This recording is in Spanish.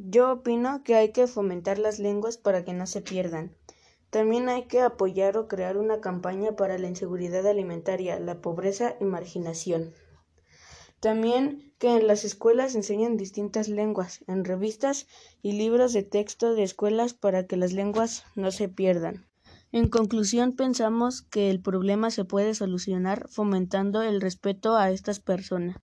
Yo opino que hay que fomentar las lenguas para que no se pierdan. También hay que apoyar o crear una campaña para la inseguridad alimentaria, la pobreza y marginación. También que en las escuelas enseñen distintas lenguas, en revistas y libros de texto de escuelas para que las lenguas no se pierdan. En conclusión, pensamos que el problema se puede solucionar fomentando el respeto a estas personas.